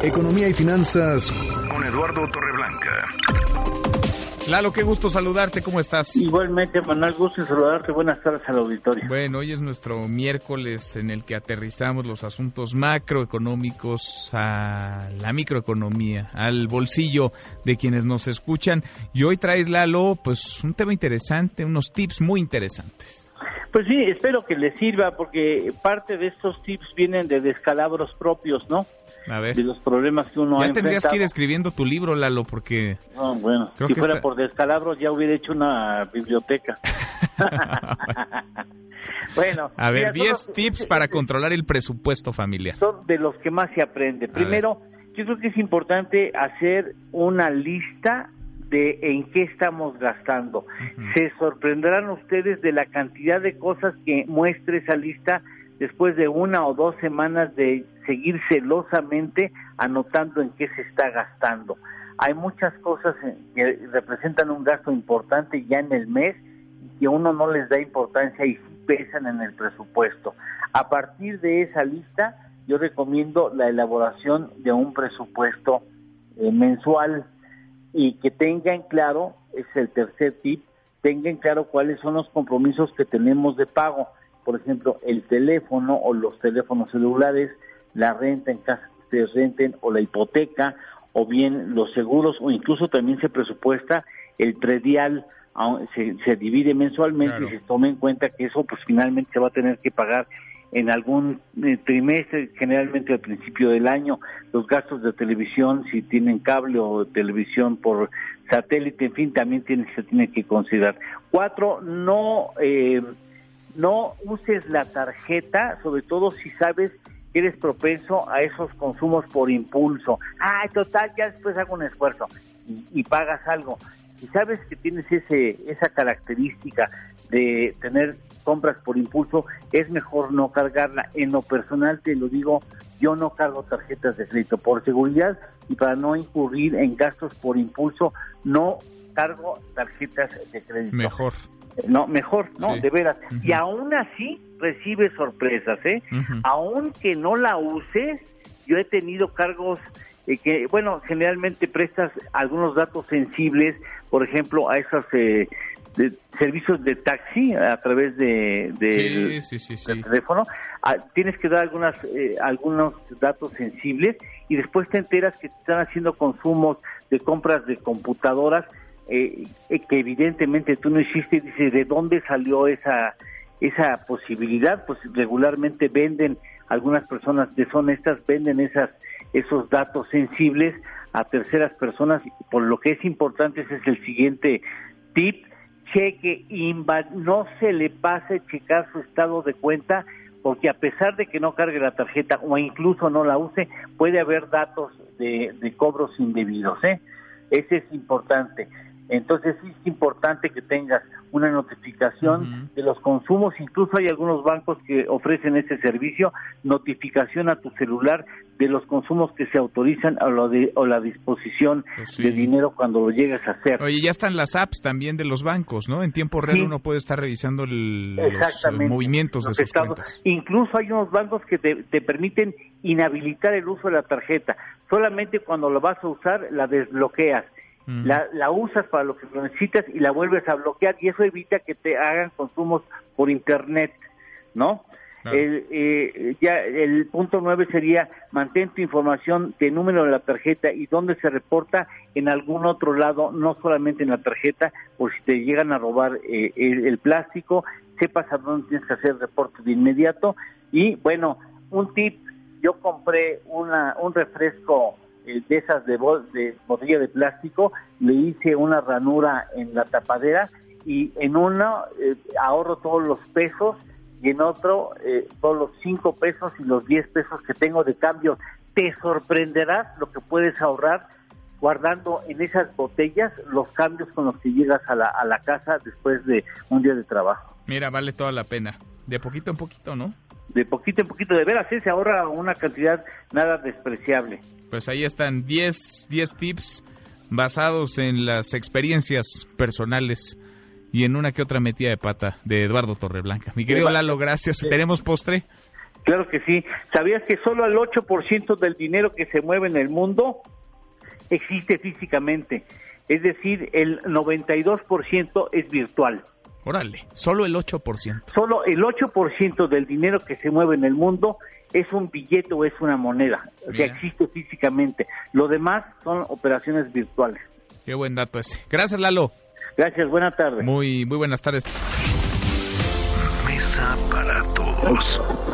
Economía y finanzas con Eduardo Torreblanca. Lalo, qué gusto saludarte, ¿cómo estás? Igualmente, Manuel, gusto en saludarte. Buenas tardes al auditorio. Bueno, hoy es nuestro miércoles en el que aterrizamos los asuntos macroeconómicos a la microeconomía, al bolsillo de quienes nos escuchan. Y hoy traes, Lalo, pues un tema interesante, unos tips muy interesantes. Pues sí, espero que les sirva porque parte de estos tips vienen de descalabros propios, ¿no? A ver. De los problemas que uno ya tendrías que ir escribiendo tu libro, Lalo, porque... No, bueno, si fuera por descalabros ya hubiera hecho una biblioteca. bueno. A ver, 10 tips para controlar el presupuesto familiar. Son de los que más se aprende. Primero, yo creo que es importante hacer una lista de en qué estamos gastando. Se sorprenderán ustedes de la cantidad de cosas que muestre esa lista después de una o dos semanas de seguir celosamente anotando en qué se está gastando. Hay muchas cosas que representan un gasto importante ya en el mes y que uno no les da importancia y pesan en el presupuesto. A partir de esa lista, yo recomiendo la elaboración de un presupuesto eh, mensual y que tengan claro, es el tercer tip, tengan claro cuáles son los compromisos que tenemos de pago. Por ejemplo, el teléfono o los teléfonos celulares, la renta en casa que ustedes renten o la hipoteca o bien los seguros o incluso también se presupuesta el predial se, se divide mensualmente y se toma en cuenta que eso pues finalmente se va a tener que pagar en algún eh, trimestre, generalmente al principio del año, los gastos de televisión, si tienen cable o televisión por satélite, en fin, también tiene, se tiene que considerar. Cuatro, no, eh, no uses la tarjeta, sobre todo si sabes que eres propenso a esos consumos por impulso. Ah, total, ya después hago un esfuerzo y, y pagas algo. Si sabes que tienes ese, esa característica de tener compras por impulso, es mejor no cargarla. En lo personal te lo digo, yo no cargo tarjetas de crédito por seguridad y para no incurrir en gastos por impulso, no cargo tarjetas de crédito. Mejor. No, mejor, no, de veras. Y aún así recibe sorpresas, ¿eh? Aunque no la uses, yo he tenido cargos eh, que, bueno, generalmente prestas algunos datos sensibles, por ejemplo, a esos eh, servicios de taxi a través de, del teléfono. Ah, tienes que dar algunas eh, algunos datos sensibles y después te enteras que te están haciendo consumos de compras de computadoras que evidentemente tú no hiciste y dices, ¿de dónde salió esa esa posibilidad? Pues regularmente venden algunas personas deshonestas venden esas esos datos sensibles a terceras personas. Por lo que es importante, ese es el siguiente tip, cheque INVA, no se le pase checar su estado de cuenta porque a pesar de que no cargue la tarjeta o incluso no la use, puede haber datos de, de cobros indebidos. ¿eh? Ese es importante. Entonces sí es importante que tengas una notificación de los consumos, incluso hay algunos bancos que ofrecen ese servicio, notificación a tu celular de los consumos que se autorizan o, lo de, o la disposición pues de dinero cuando lo llegas a hacer. Oye, ya están las apps también de los bancos, ¿no? En tiempo real uno puede estar revisando los movimientos de sus cuentas. Incluso hay unos bancos que te, te permiten inhabilitar el uso de la tarjeta. Solamente cuando lo vas a usar la desbloqueas la, la, usas para lo que lo necesitas y la vuelves a bloquear y eso evita que te hagan consumos por internet, ¿no? El, eh, ya el punto nueve sería mantén tu información de número de la tarjeta y dónde se reporta en algún otro lado, no solamente en la tarjeta, por si te llegan a robar eh, el, el, plástico, sepas a dónde tienes que hacer reporte de inmediato. Y bueno, un tip, yo compré una, un refresco eh, de esas de, de botella de plástico, le hice una ranura en la tapadera y en uno eh, ahorro todos los pesos y en otro eh, todos los cinco pesos y los diez pesos que tengo de cambio. Te sorprenderás lo que puedes ahorrar guardando en esas botellas los cambios con los que llegas a la, a la casa después de un día de trabajo. Mira, vale toda la pena. De poquito en poquito, ¿no? De poquito en poquito, de veras, se ahorra una cantidad nada despreciable pues ahí están 10, 10 tips basados en las experiencias personales y en una que otra metida de pata de Eduardo Torreblanca. Mi querido Lalo, gracias. ¿Tenemos postre? Claro que sí. ¿Sabías que solo el 8% del dinero que se mueve en el mundo existe físicamente? Es decir, el 92% es virtual. Órale, solo el 8%. Solo el 8% del dinero que se mueve en el mundo es un billete o es una moneda, o sea, existe físicamente. Lo demás son operaciones virtuales. Qué buen dato ese. Gracias, Lalo. Gracias, buenas tardes. Muy, muy buenas tardes. Mesa para todos.